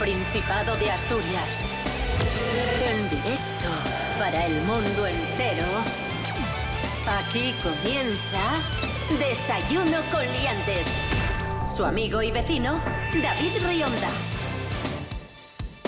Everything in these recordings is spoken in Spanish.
Principado de Asturias. En directo para el mundo entero. Aquí comienza Desayuno con Liantes. Su amigo y vecino, David Rionda.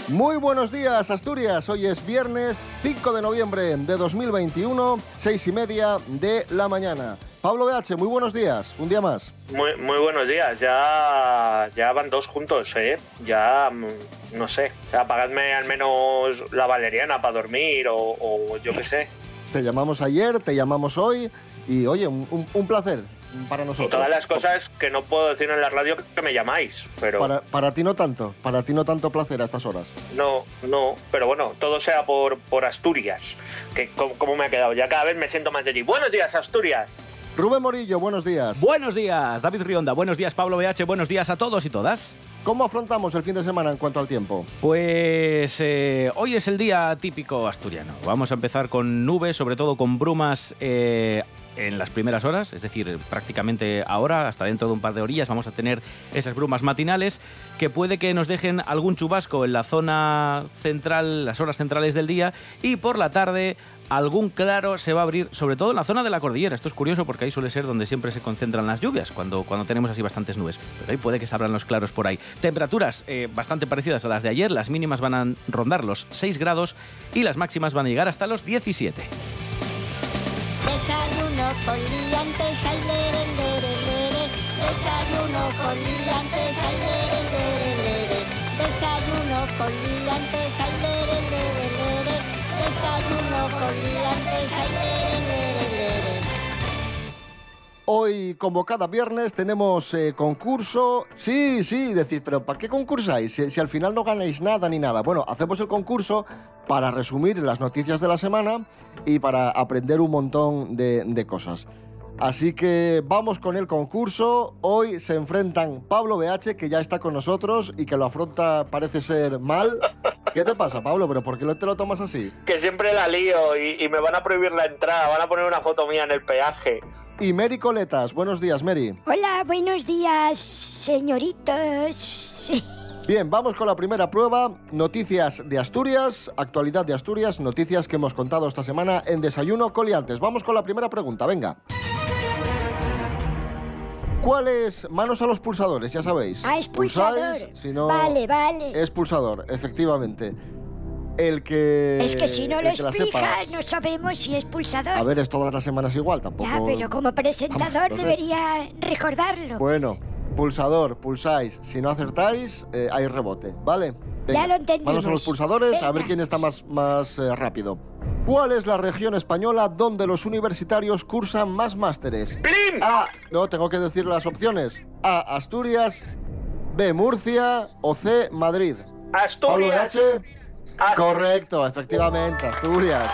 Muy buenos días, Asturias. Hoy es viernes 5 de noviembre de 2021, seis y media de la mañana. Pablo BH, muy buenos días. Un día más. Muy, muy buenos días. Ya, ya van dos juntos, ¿eh? Ya, mm, no sé. apagadme al menos la valeriana para dormir o, o yo qué sé. Te llamamos ayer, te llamamos hoy y, oye, un, placer para nosotros. todas las cosas que no puedo decir en la radio que me llamáis. Pero Para, para ti no tanto, para ti no tanto placer a estas horas. no, no. Pero bueno, todo sea por, por Asturias. Que como, como me ha quedado. Ya cada vez me siento más de ti. Buenos días, Asturias. Rubén Morillo, buenos días. Buenos días, David Rionda. Buenos días, Pablo BH. Buenos días a todos y todas. ¿Cómo afrontamos el fin de semana en cuanto al tiempo? Pues eh, hoy es el día típico asturiano. Vamos a empezar con nubes, sobre todo con brumas eh, en las primeras horas, es decir, prácticamente ahora, hasta dentro de un par de orillas, vamos a tener esas brumas matinales que puede que nos dejen algún chubasco en la zona central, las horas centrales del día, y por la tarde algún claro se va a abrir, sobre todo en la zona de la cordillera. Esto es curioso porque ahí suele ser donde siempre se concentran las lluvias, cuando, cuando tenemos así bastantes nubes. Pero hoy puede que se abran los claros por ahí. Temperaturas eh, bastante parecidas a las de ayer. Las mínimas van a rondar los 6 grados y las máximas van a llegar hasta los 17. Desayuno con. Desayuno con. Hoy, como cada viernes, tenemos eh, concurso. Sí, sí, decir, pero ¿para qué concursáis? Si, si al final no ganáis nada ni nada. Bueno, hacemos el concurso para resumir las noticias de la semana y para aprender un montón de cosas. Así que vamos con el concurso. Hoy se enfrentan Pablo BH, que ya está con nosotros y que lo afronta, parece ser mal. ¿Qué te pasa, Pablo? ¿Pero por qué te lo tomas así? Que siempre la lío y, y me van a prohibir la entrada. Van a poner una foto mía en el peaje. Y Mary Coletas. Buenos días, Mary. Hola, buenos días, señoritos. Bien, vamos con la primera prueba. Noticias de Asturias, actualidad de Asturias, noticias que hemos contado esta semana en Desayuno Coliantes. Vamos con la primera pregunta, venga. ¿Cuál es? Manos a los pulsadores, ya sabéis. Ah, es pulsador. Pulsáis, si no, Vale, vale. Es pulsador, efectivamente. El que... Es que si no lo el que la sepa- explica, no sabemos si es pulsador. A ver, es todas las semanas igual, tampoco... ya, pero como presentador Vamos, no sé. debería recordarlo. Bueno, pulsador, pulsáis. Si no acertáis, eh, hay rebote, ¿vale? Ya lo entendimos. Manos a los pulsadores, a ver Venga. quién está más, más eh, rápido. ¿Cuál es la región española donde los universitarios cursan más másteres? ¡Plim! A. No, tengo que decir las opciones. A. Asturias. B. Murcia. O C. Madrid. Asturias. Correcto, efectivamente, Asturias.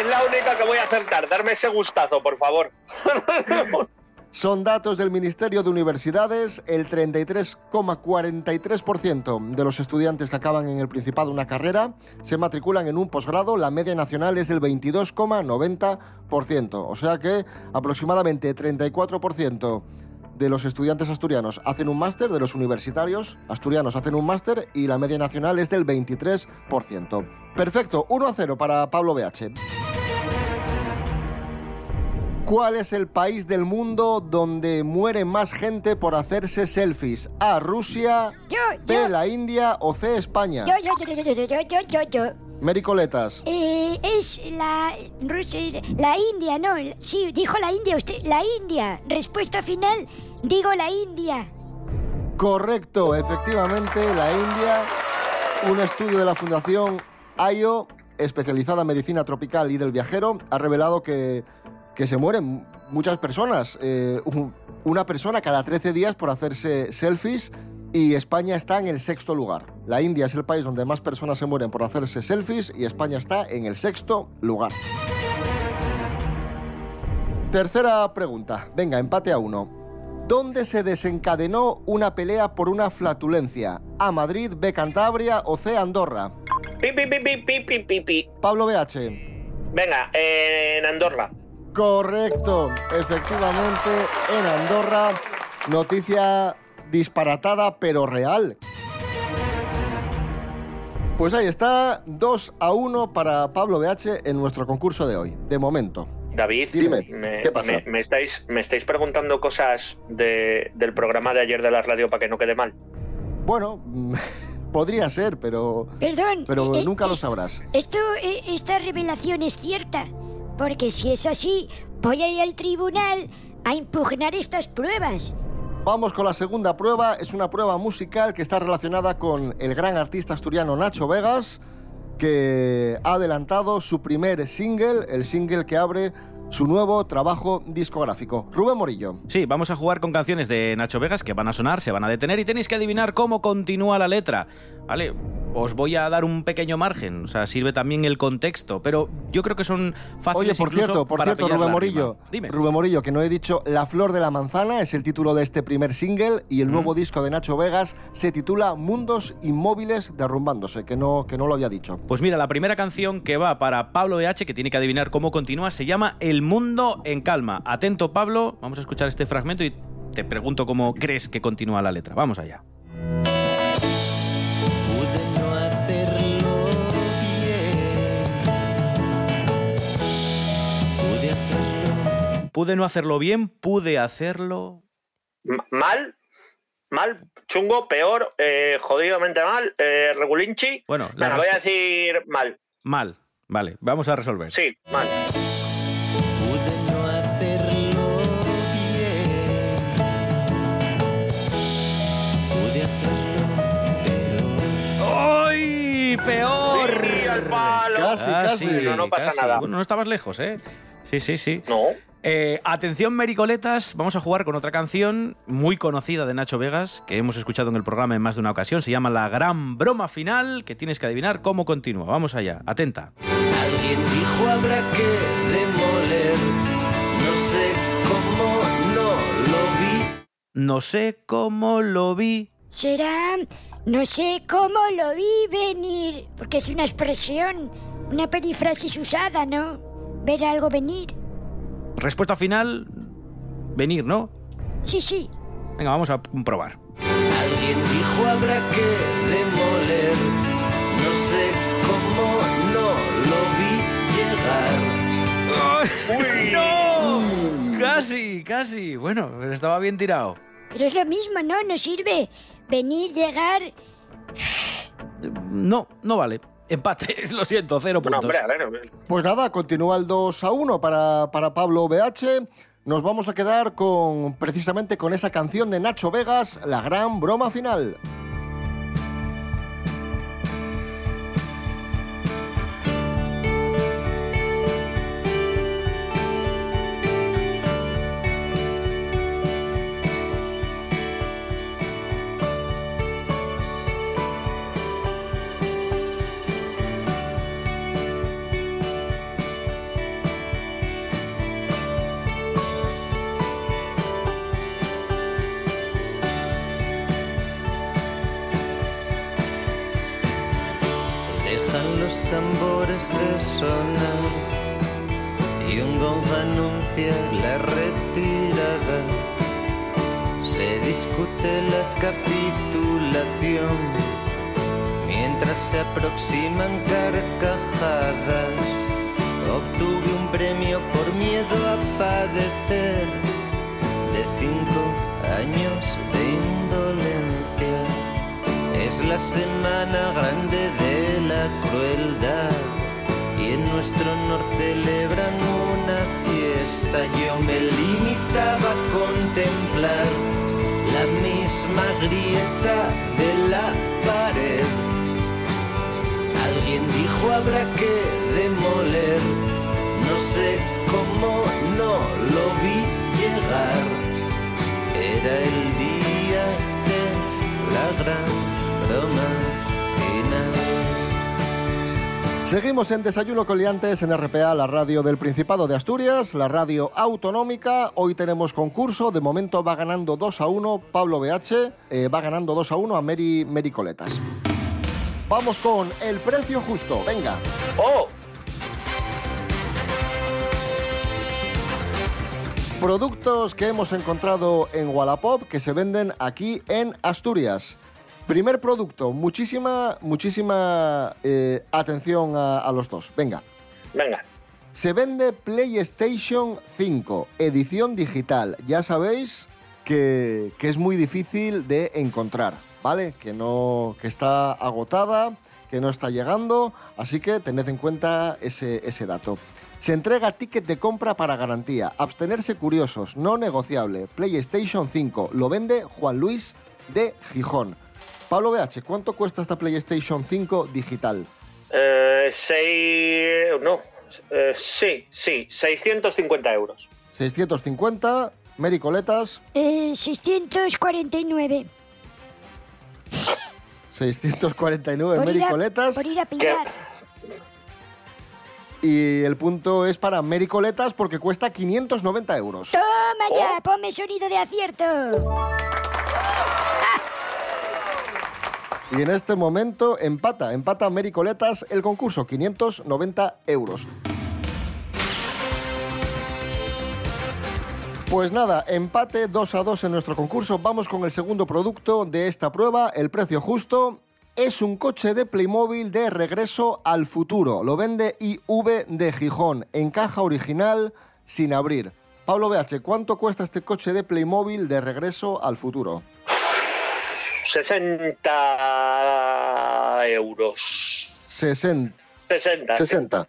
Es la única que voy a acertar. Darme ese gustazo, por favor. Son datos del Ministerio de Universidades. El 33,43% de los estudiantes que acaban en el Principado una carrera se matriculan en un posgrado. La media nacional es del 22,90%. O sea que aproximadamente 34% de los estudiantes asturianos hacen un máster, de los universitarios asturianos hacen un máster y la media nacional es del 23%. Perfecto, 1 a 0 para Pablo BH. ¿Cuál es el país del mundo donde muere más gente por hacerse selfies? A. Rusia. B. La India. O C. España. Yo, yo, yo, yo, yo, yo, yo, yo. Mericoletas. Eh, es la Rusia, la India, no. Sí, dijo la India usted. La India. Respuesta final, digo la India. Correcto, efectivamente, la India. Un estudio de la Fundación Ayo, especializada en medicina tropical y del viajero, ha revelado que que se mueren muchas personas. eh, un- una persona cada 13 días por hacerse selfies y España está en el sexto lugar. La India es el país donde más personas se mueren por hacerse selfies y España está en el sexto lugar. Tercera pregunta. Venga, empate a uno. ¿Dónde se desencadenó una pelea por una flatulencia? ¿A Madrid, B Cantabria o C Andorra? Pi, pi, pi, pi, pi, pi, pi, pi. Pablo BH. Venga, en Andorra. Correcto, efectivamente, en Andorra, noticia disparatada pero real. Pues ahí está, 2 a 1 para Pablo BH en nuestro concurso de hoy, de momento. David, Dime, me, ¿qué pasa? me- me estáis, me estáis preguntando cosas de- del programa de ayer de la radio para que no quede mal. Bueno, podría ser, pero, Perdón. pero eh, eh, nunca lo sabrás. Esto, eh, esta revelación es cierta. Porque si es así, voy a ir al tribunal a impugnar estas pruebas. Vamos con la segunda prueba. Es una prueba musical que está relacionada con el gran artista asturiano Nacho Vegas, que ha adelantado su primer single, el single que abre su nuevo trabajo discográfico. Rubén Morillo. Sí, vamos a jugar con canciones de Nacho Vegas que van a sonar, se van a detener y tenéis que adivinar cómo continúa la letra. ¿Vale? Os voy a dar un pequeño margen, o sea, sirve también el contexto, pero yo creo que son fáciles Oye, por incluso cierto, por para cierto, Rubén Morillo. Dime. Rubén Morillo, que no he dicho La Flor de la Manzana, es el título de este primer single y el nuevo disco de Nacho Vegas se titula Mundos Inmóviles Derrumbándose, que no, que no lo había dicho. Pues mira, la primera canción que va para Pablo BH, que tiene que adivinar cómo continúa, se llama El Mundo en Calma. Atento, Pablo, vamos a escuchar este fragmento y te pregunto cómo crees que continúa la letra. Vamos allá. Pude no hacerlo bien. Pude hacerlo. Pude no hacerlo bien, pude hacerlo. Mal, mal, chungo, peor, eh, jodidamente mal, eh, regulinchi. Bueno, la Venga, voy a decir mal. Mal. Vale, vamos a resolver. Sí, mal. ¡Peor! Sí, al palo. Casi, casi. No, no pasa casi. nada. Bueno, no estabas lejos, ¿eh? Sí, sí, sí. No. Eh, atención, Mericoletas, vamos a jugar con otra canción muy conocida de Nacho Vegas, que hemos escuchado en el programa en más de una ocasión. Se llama La Gran Broma Final, que tienes que adivinar cómo continúa. Vamos allá, atenta. Alguien dijo habrá que demoler. No sé cómo no lo vi. No sé cómo lo vi. Será... No sé cómo lo vi venir. Porque es una expresión, una perífrasis usada, ¿no? Ver algo venir. Respuesta final, venir, ¿no? Sí, sí. Venga, vamos a probar. Alguien dijo habrá que demoler. No sé cómo no lo vi llegar. ¡No! Casi, casi. Bueno, estaba bien tirado. Pero es lo mismo, ¿no? No sirve venir, llegar... No, no vale. Empate, lo siento, cero puntos. hombre, a ver. Pues nada, continúa el 2 a 1 para, para Pablo BH. Nos vamos a quedar con precisamente con esa canción de Nacho Vegas, La Gran Broma Final. Tambores de sonar y un gong anuncia la retirada. Se discute la capitulación mientras se aproximan carcajadas. Obtuve un premio por miedo a padecer de cinco años de indolencia. Es la semana grande de la crueldad y en nuestro honor celebran una fiesta. Yo me limitaba a contemplar la misma grieta de la pared. Alguien dijo habrá que demoler, no sé cómo no lo vi llegar. Era el día de la gran broma Seguimos en Desayuno Coliantes en RPA, la radio del Principado de Asturias, la radio autonómica. Hoy tenemos concurso. De momento va ganando 2 a 1 Pablo BH, eh, va ganando 2 a 1 a Mary, Mary Coletas. Vamos con el precio justo. Venga. ¡Oh! Productos que hemos encontrado en Wallapop que se venden aquí en Asturias. Primer producto, muchísima, muchísima eh, atención a, a los dos. Venga, Venga. se vende PlayStation 5, edición digital. Ya sabéis que, que es muy difícil de encontrar, ¿vale? Que, no, que está agotada, que no está llegando, así que tened en cuenta ese, ese dato. Se entrega ticket de compra para garantía. Abstenerse curiosos, no negociable. PlayStation 5 lo vende Juan Luis de Gijón. Pablo BH, ¿cuánto cuesta esta PlayStation 5 digital? Eh, seis... No. Eh, sí, sí. 650 euros. 650, Mericoletas, Eh, 649. 649 Por ir, a, Mericoletas. por ir a pillar. Y el punto es para Mericoletas porque cuesta 590 euros. Toma Oh. ya, ponme sonido de acierto. Y en este momento empata, empata Mericoletas el concurso, 590 euros. Pues nada, empate 2 a 2 en nuestro concurso. Vamos con el segundo producto de esta prueba, el precio justo. Es un coche de Playmobil de regreso al futuro. Lo vende IV de Gijón, en caja original, sin abrir. Pablo BH, ¿cuánto cuesta este coche de Playmobil de regreso al futuro? 60 euros. 60. 60. 60.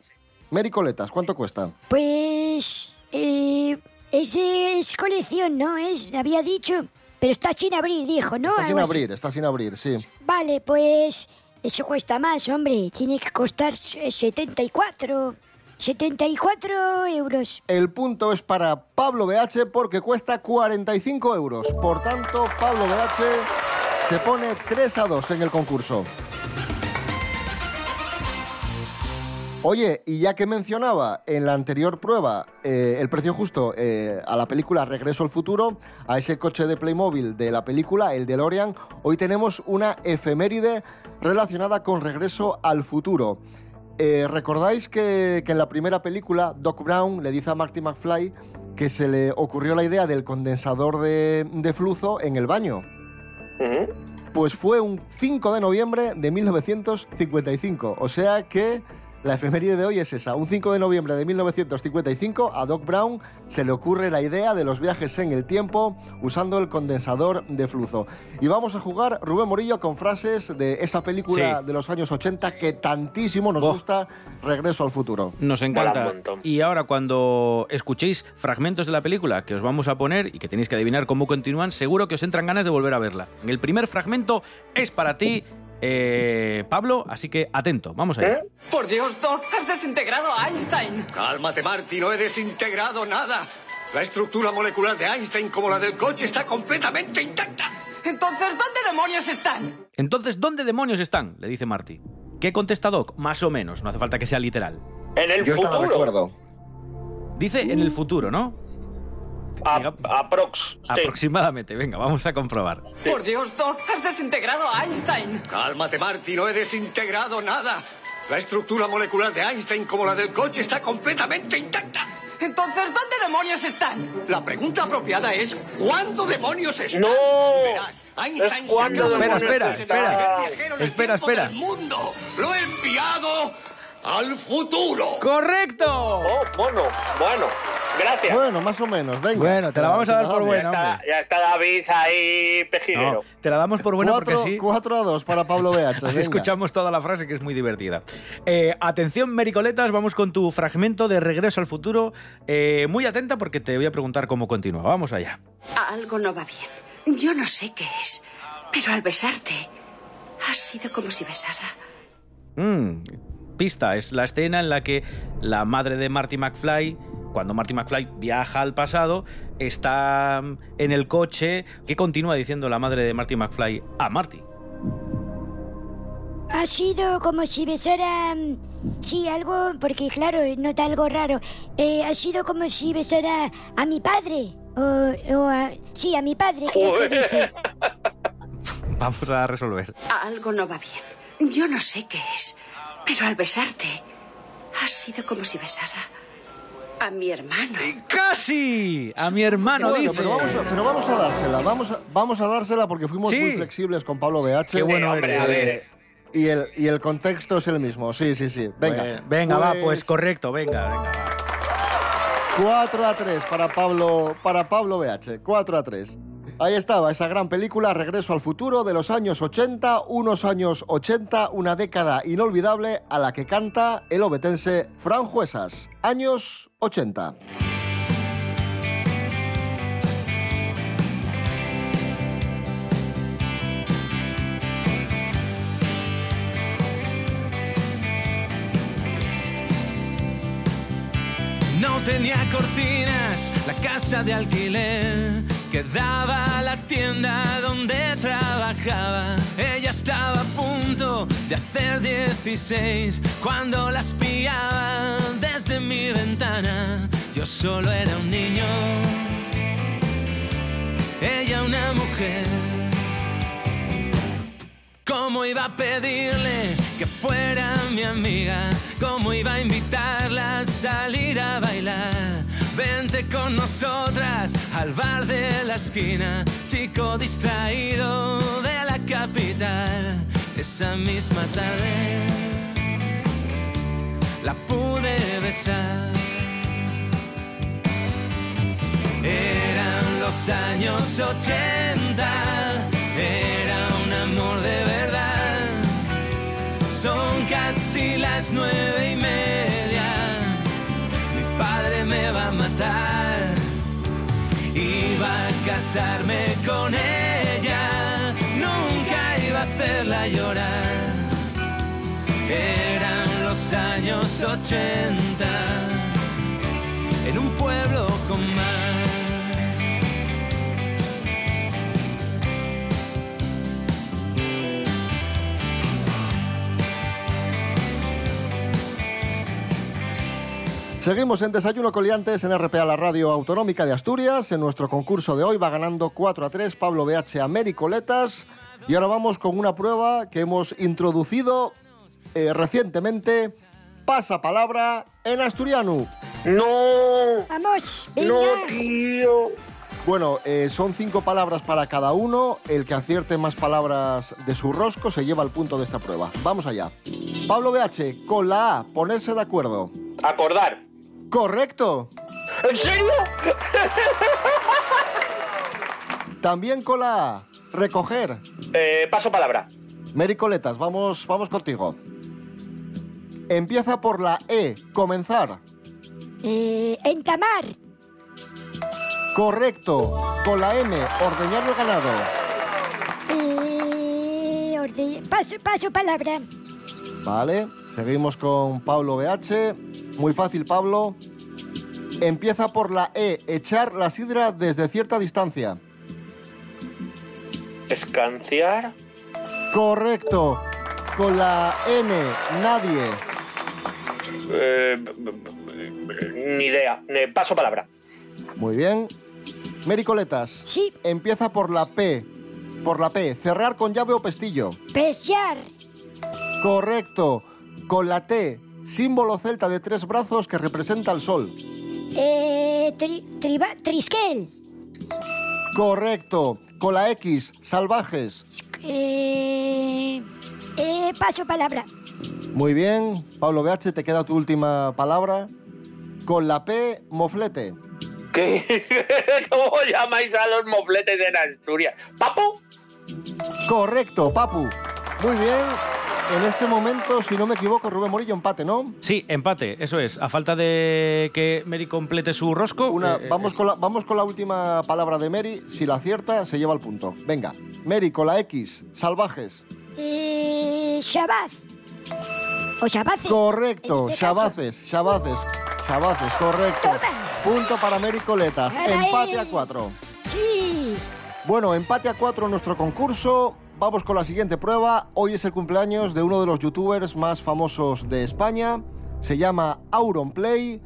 Mericoletas, ¿cuánto cuesta? Pues... Eh, ese es colección, ¿no? Es, había dicho. Pero está sin abrir, dijo, ¿no? Está sin abrir, está sin abrir, sí. Vale, pues... Eso cuesta más, hombre. Tiene que costar eh, 74... 74 euros. El punto es para Pablo BH porque cuesta 45 euros. Por tanto, Pablo BH se pone 3 a 2 en el concurso. Oye, y ya que mencionaba en la anterior prueba eh, el precio justo eh, a la película Regreso al Futuro, a ese coche de Playmobil de la película, el DeLorean, hoy tenemos una efeméride relacionada con Regreso al Futuro. Eh, ¿Recordáis que, en la primera película Doc Brown le dice a Marty McFly que se le ocurrió la idea del condensador de, de flujo en el baño? Ujú. Pues fue un 5 de noviembre de 1955. O sea que la efeméride de hoy es esa. Un 5 de noviembre de 1955 a Doc Brown se le ocurre la idea de los viajes en el tiempo usando el condensador de flujo. Y vamos a jugar, Rubén Morillo, con frases de esa película Sí. de los años 80 que tantísimo nos Oh. gusta, Regreso al futuro. Nos encanta. un montón. Y ahora cuando escuchéis fragmentos de la película que os vamos a poner y que tenéis que adivinar cómo continúan, seguro que os entran ganas de volver a verla. El primer fragmento es para ti, eh, Pablo, así que atento, vamos allá. ¿Eh? Por Dios, Doc, has desintegrado a Einstein. Cálmate, Marty, no he desintegrado nada. La estructura molecular de Einstein, como la del coche, está completamente intacta. Entonces, ¿dónde demonios están? Entonces, ¿dónde demonios están? Le dice Marty. ¿Qué contesta Doc? Más o menos, no hace falta que sea literal. En el Yo futuro. recuerdo. Dice en el futuro, ¿no? A- aprox. sí. Aproximadamente, venga, vamos a comprobar. Por Dios, Doc, has desintegrado a Einstein. Cálmate, Marty, no he desintegrado nada. La estructura molecular de Einstein, como la del coche, está completamente intacta. Entonces, ¿dónde demonios están? La pregunta apropiada es ¿cuándo demonios están? No. Verás, Einstein Es de Espera, espera, en el espera. el Espera, espera. del mundo. Lo he enviado al futuro. ¡Correcto! Oh, mono. Bueno, gracias. Bueno, más o menos, venga. Bueno, te la vamos a dar por buena. ya, está, hombre. ya está David ahí No, pejiguero. te la damos por buena Cuatro- porque sí. 4 a 2 para Pablo BH. Así venga. escuchamos toda la frase que es muy divertida. Eh, atención, Mericoletas, vamos con tu fragmento de Regreso al Futuro. Eh, muy atenta porque te voy a preguntar cómo continúa. Vamos allá. Algo no va bien. Yo no sé qué es, pero al besarte ha sido como si besara. Mm, pista, es la escena en la que la madre de Marty McFly, cuando Marty McFly viaja al pasado, está en el coche. ¿Qué continúa diciendo la madre de Marty McFly a Marty? Ha sido como si besara... mm, Sí, algo, porque claro, nota algo raro. Eh, ha sido como si besara a mi padre. O, o a... Sí, a mi padre, creo que dice. Vamos a resolver. Algo no va bien. Yo no sé qué es, pero al besarte ha sido como si besara. A mi hermano. ¡Casi! A mi hermano Bueno, dice. pero, vamos a, pero vamos a dársela, vamos a, vamos a dársela porque fuimos Sí. muy flexibles con Pablo BH. Qué bueno Eh, hombre, eres. a ver. Y el, y el contexto es el mismo, sí, sí, sí. Venga. Pues- venga, va, pues correcto, venga, venga. va. 4 a 3 para Pablo, para Pablo BH. 4 a 3. Ahí estaba esa gran película Regreso al futuro de los años 80, unos años 80, una década inolvidable a la que canta el obetense Fran Juesas. Años 80. No tenía cortinas, la casa de alquiler que daba a la tienda donde trabajaba. Ella estaba a punto de hacer 16 cuando las pillaba desde mi ventana. Yo solo era un niño, ella una mujer. ¿Cómo iba a pedirle que fuera mi amiga? ¿Cómo iba a invitarla a salir a bailar? Vente con nosotras al bar de la esquina, chico distraído de la capital. Esa misma tarde la pude besar. Eran los años 80, era un amor de verdad. Son casi las nueve y media, va a matar. Iba a casarme con ella, nunca iba a hacerla llorar. Eran los años 80 en un pueblo con mar. Seguimos en Desayuno Coliantes en RPA, la radio autonómica de Asturias. En nuestro concurso de hoy va ganando 4 a 3 Pablo BH a Mary Coletas. Y ahora vamos con una prueba que hemos introducido eh, recientemente. Pasa palabra en asturiano. No, Vamos, venga. no, tío. Bueno, eh, son cinco palabras para cada uno. El que acierte más palabras de su rosco se lleva el punto de esta prueba. Vamos allá. Pablo BH, con la A, ponerse de acuerdo. Acordar. Correcto. ¿En serio? También con la A, recoger. Eh, paso palabra. Mary Coletas, vamos, vamos contigo. Empieza por la E, comenzar. Eh, entamar. Correcto. Con la M, ordeñar el ganado. Eh, orde- paso, paso palabra. Vale, seguimos con Pablo BH. Muy fácil, Pablo. Empieza por la E, echar la sidra desde cierta distancia. Escanciar. Correcto. Con la N, nadie. Eh, ni idea. Eh, paso palabra. Muy bien. Mericoletas. Sí. Empieza por la P. Por la P, cerrar con llave o pestillo. Pesear. Correcto. Con la T, símbolo celta de tres brazos que representa el sol. Eh, tri- triba- trisquel. Correcto. Con la X, salvajes. Eh, eh, paso palabra. Muy bien. Pablo BH, te queda tu última palabra. Con la P, moflete. ¿Qué? ¿Cómo llamáis a los mofletes en Asturias? ¿Papo? Correcto, Papu. Muy bien. En este momento, si no me equivoco, Rubén Morillo empate, ¿no? Sí, empate, eso es. A falta de que Mary complete su rosco. Una, eh, vamos, eh, con la, vamos con la última palabra de Mary. Si la acierta, se lleva el punto. Venga. Mary, con la X, salvajes. Eh, Shabaz. O Shabaces. Correcto, este caso. Shabaces, Shabaces, Shabaces, correcto. Toma. Punto para Mary Coletas. Empate a cuatro. Sí. Bueno, empate a cuatro en nuestro concurso. Vamos con la siguiente prueba. Hoy es el cumpleaños de uno de los youtubers más famosos de España. Se llama Auronplay.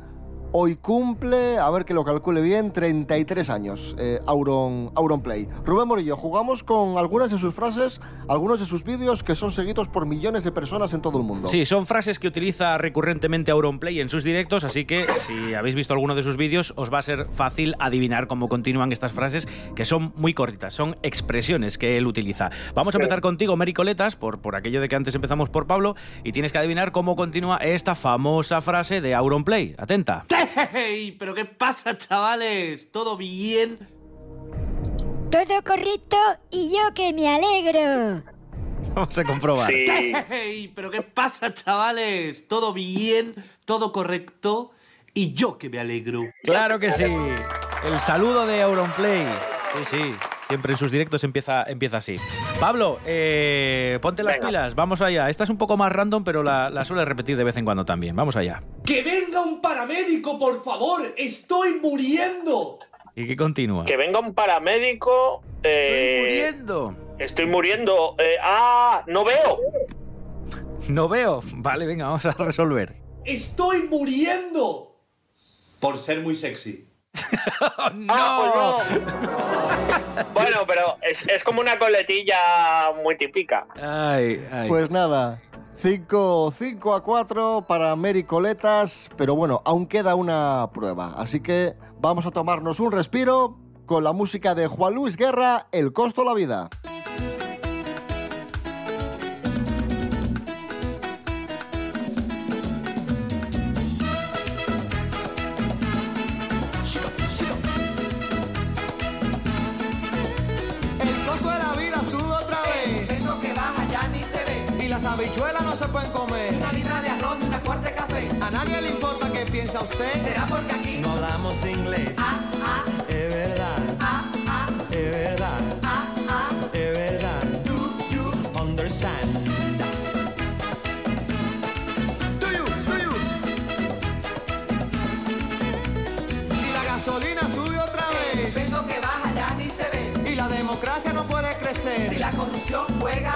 Hoy cumple, a ver que lo calcule bien, 33 años, eh, Auron, Auronplay. Rubén Morillo, jugamos con algunas de sus frases, algunos de sus vídeos que son seguidos por millones de personas en todo el mundo. Sí, son frases que utiliza recurrentemente Auronplay en sus directos, así que si habéis visto alguno de sus vídeos os va a ser fácil adivinar cómo continúan estas frases, que son muy cortitas, son expresiones que él utiliza. Vamos a empezar contigo, Mary Coletas, por, por aquello de que antes empezamos por Pablo, y tienes que adivinar cómo continúa esta famosa frase de Auronplay. Atenta. ¡Hey! ¿Pero qué pasa, chavales? ¿Todo bien? Todo correcto y yo que me alegro. Vamos a comprobar. Sí. ¡Hey! ¿Pero qué pasa, chavales? ¿Todo bien? ¿Todo correcto? Y yo que me alegro. Claro que sí. El saludo de Auronplay. Sí, sí. Siempre en sus directos empieza, empieza así. Pablo, eh, ponte las Venga. pilas. Vamos allá. Esta es un poco más random, pero la, la suele repetir de vez en cuando también. Vamos allá. ¡Que venga un paramédico, por favor! ¡Estoy muriendo! ¿Y qué continúa? Que venga un paramédico. Estoy eh, muriendo. Estoy muriendo. eh, ah, no veo. No veo. Vale, venga, vamos a resolver. ¡Estoy muriendo! Por ser muy sexy. Ah, pues no. bueno, pero es, es como una coletilla muy típica. Ay, ay. Pues nada, 5, 5 a 4 para Mary Coletas, pero bueno, aún queda una prueba, así que vamos a tomarnos un respiro con la música de Juan Luis Guerra, El costo de la vida. Habichuelas no se pueden comer. Una libra de arroz y una cuarta de café. A nadie le importa qué piensa usted. Será porque aquí. No hablamos inglés. Ah, ah, Es verdad, ah, ah, es verdad, ah, ah. es verdad. Do you Understand. Do you, do you? Si la gasolina sube otra vez. Que baja ya ni se ve. Y la democracia no puede Si crecer. la corrupción juega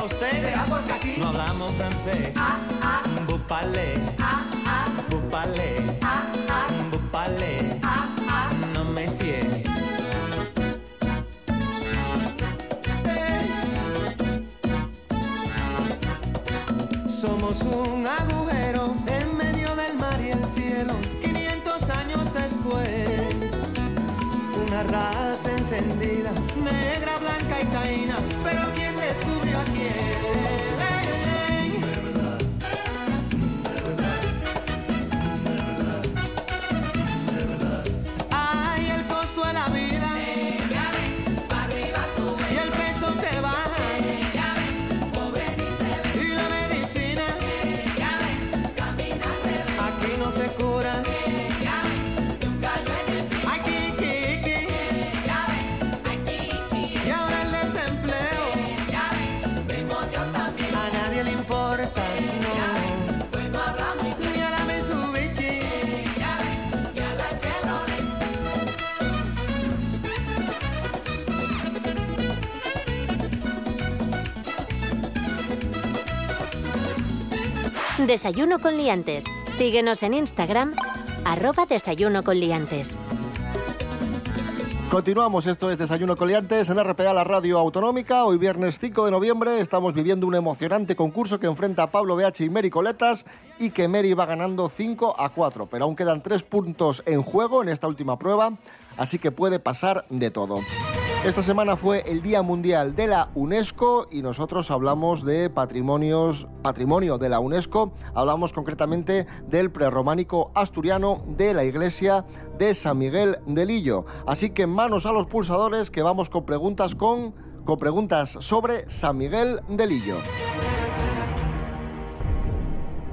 piensa usted. Será porque aquí. No hablamos francés. Ah, ah, Vous parlez, ah, ah, vous parlez, ah, ah, vous parlez. ah, ah. No me cierre. Somos un agujero en medio del mar y el cielo. 500 años después, una raza encendida, negra, blanca y taína. Pero ¿quién descubrió a quién? Desayuno con liantes. Síguenos en Instagram, arroba desayuno con liantes. Continuamos, esto es Desayuno Coliantes en RPA, la radio autonómica. Hoy viernes 5 de noviembre estamos viviendo un emocionante concurso que enfrenta a Pablo BH y Mary Coletas y que Mary va ganando 5 a 4, pero aún quedan 3 puntos en juego en esta última prueba, así que puede pasar de todo. Esta semana fue el Día Mundial de la UNESCO y nosotros hablamos de patrimonios, patrimonio de la UNESCO. Hablamos concretamente del prerrománico asturiano de la iglesia de San Miguel de Lillo. Así que manos a los pulsadores que vamos con preguntas con, con preguntas sobre San Miguel de Lillo.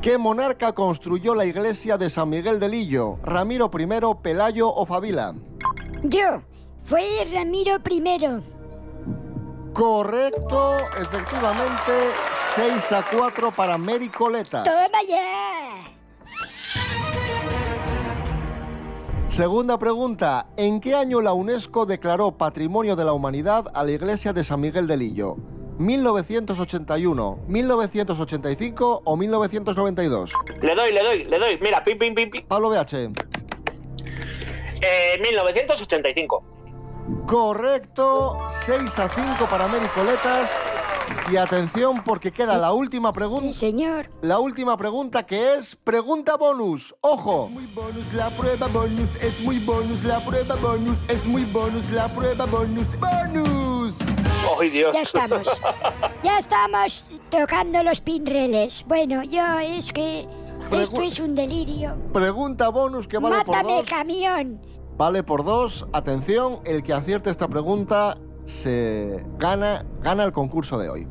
¿Qué monarca construyó la iglesia de San Miguel de Lillo? ¿Ramiro I, Pelayo o Fabila? Yo. Fue Ramiro I. Correcto, efectivamente, 6 a 4 para Mary Coletas. ¡Toma ya! Segunda pregunta, ¿en qué año la UNESCO declaró Patrimonio de la Humanidad a la iglesia de San Miguel de Lillo? 1981, 1985 o 1992. Le doy, le doy, le doy. Mira, pim, pim, pim, pim. Pablo BH. Eh, 1985. Correcto, 6 a 5 para Mericoletas. Y atención porque queda la última pregunta. señor. La última pregunta que es pregunta bonus. Ojo. Muy bonus, la prueba bonus, es muy bonus, la prueba bonus, es muy bonus, la prueba bonus, bonus. ¡Ay, Dios! Ya estamos. Ya estamos tocando los pinreles. Bueno, yo es que esto es un delirio. Pregunta bonus que vale por Mátame, dos. camión. Vale por dos. Atención, el que acierte esta pregunta se gana, gana el concurso de hoy.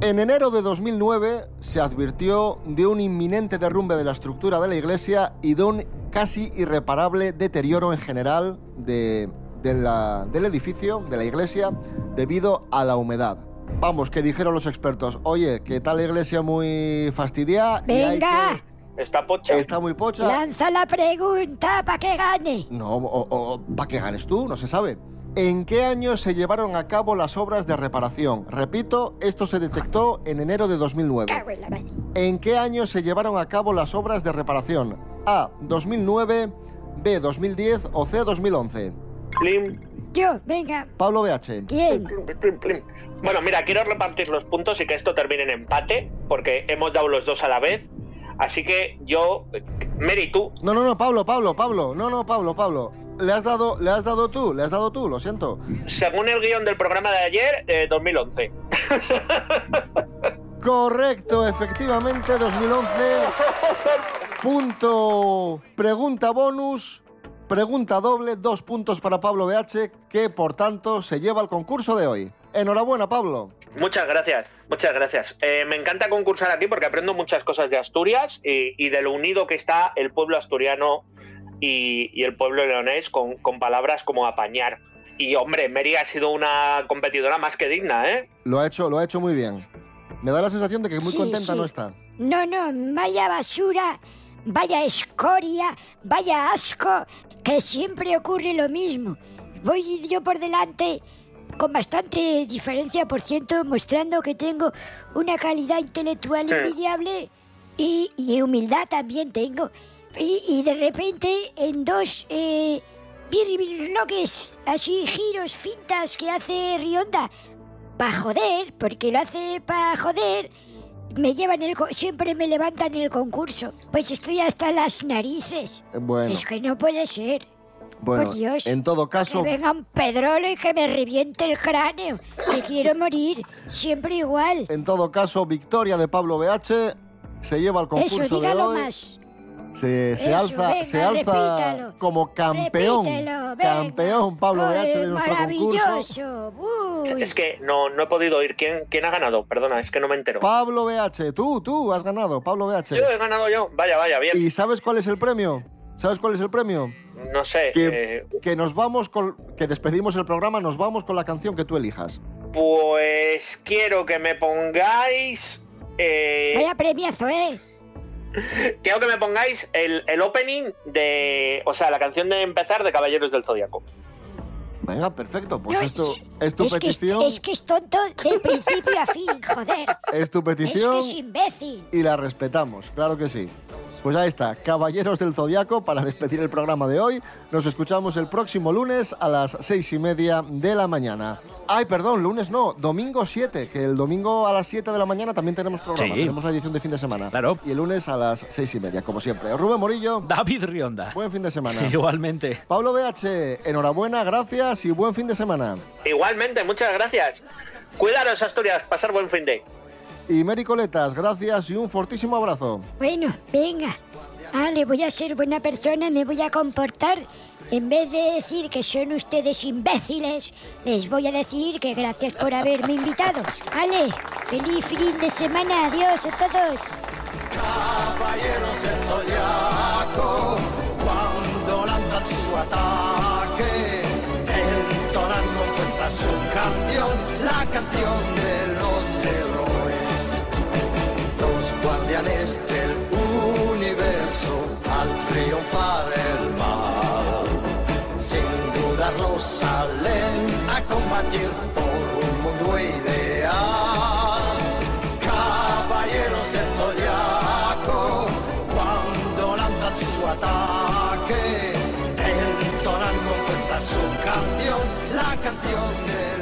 En enero de 2009 se advirtió de un inminente derrumbe de la estructura de la iglesia y de un casi irreparable deterioro en general de, de la- del edificio, de la iglesia, debido a la humedad. Vamos, que dijeron los expertos, oye, que tal iglesia muy fastidiada y hay Venga, Está pocha. que- está muy pocha. lanza la pregunta para que gane. No, o, ¿para qué ganes tú? No se sabe. ¿En qué año se llevaron a cabo las obras de reparación? Repito, esto se detectó en enero de 2009. Cago en la madre. ¿En qué año se llevaron a cabo las obras de reparación? A. 2009, B. 2010 o C. 2011. Plim, Yo, venga. Pablo BH. ¿Quién? plim, plim, plim. Bueno, mira, quiero repartir los puntos y que esto termine en empate, porque hemos dado los dos a la vez. Así que yo, Mary, tú, No, no, no, Pablo, Pablo, Pablo. No, no, Pablo, Pablo. Le has dado, le has dado tú, le has dado tú, lo siento. según el guion del programa de ayer, eh, 2011. Correcto, efectivamente, 2011. Punto. Pregunta bonus. Pregunta doble, dos puntos para Pablo BH, que por tanto se lleva el concurso de hoy. Enhorabuena, Pablo. Muchas gracias, muchas gracias. Eh, me encanta concursar aquí porque aprendo muchas cosas de Asturias y, y de lo unido que está el pueblo asturiano y, y el pueblo leonés con, con palabras como apañar. Y hombre, Mary ha sido una competidora más que digna, ¿eh? Lo ha hecho, lo ha hecho muy bien. Me da la sensación de que muy Sí, contenta sí. no está. No, no, vaya basura, vaya escoria, vaya asco, que siempre ocurre lo mismo. Voy yo por delante con bastante diferencia por ciento, mostrando que tengo una calidad intelectual envidiable y, y humildad también tengo. Y, y de repente en dos eh, así giros, fintas que hace Rionda, para joder, porque lo hace para joder, me llevan el... siempre me levantan el concurso. Pues estoy hasta las narices. Eh, Bueno, Es que no puede ser. bueno, por Dios. en todo caso, Que venga un pedrolo y que me reviente el cráneo. Me quiero morir. Siempre igual. en todo caso, victoria de Pablo BH se lleva el concurso Eso, de hoy. más. Se, se Eso, alza, venga, se alza repítalo. como campeón. Campeón Pablo BH de nuestro concurso. Maravilloso. Uy. Es que no, no he podido oír. ¿Quién, ¿Quién ha ganado? Perdona, es que no me entero. Pablo BH, tú, tú has ganado, Pablo BH. Yo he ganado yo. Vaya, vaya, bien. ¿Y sabes cuál es el premio? ¿Sabes cuál es el premio? No sé. Que, eh, que nos vamos con. que despedimos el programa, nos vamos con la canción que tú elijas. pues quiero que me pongáis. eh, Vaya premiazo, ¿eh? Quiero que me pongáis el, el opening de. O sea, la canción de empezar de Caballeros del Zodiaco. Venga, perfecto, pues No, esto sí. es tu es, que es, petición. es que es tonto de principio a fin, joder. Es tu Es que petición es imbécil. y la respetamos, claro que sí. Pues ahí está, Caballeros del Zodiaco para despedir el programa de hoy. Nos escuchamos el próximo lunes a las seis y media de la mañana. Ay, perdón, lunes no, domingo 7, que el domingo a las 7 de la mañana también tenemos programa. Sí. Tenemos la edición de fin de semana. Claro. Y el lunes a las seis y media, como siempre. Rubén Morillo, David Rionda. buen fin de semana. Igualmente. Pablo BH, enhorabuena, gracias y buen fin de semana. Igualmente, muchas gracias. Cuidaros, Asturias. Pasar buen fin de. Y Mary Coletas, gracias y un fortísimo abrazo. Bueno, venga. Ah, le voy a ser buena persona, me voy a comportar. En vez de decir que son ustedes imbéciles, les voy a decir que gracias por haberme invitado. Ale, feliz fin de semana, adiós a todos. Caballeros del Zodiaco, cuando lanzan su ataque, entonan con fuerza su canción, la canción de los héroes. Los guardianes del universo, al triunfar salen a combatir por un mundo ideal. Caballeros zodiaco, cuando lanzan su ataque, entonan con fuerza su canción, la canción de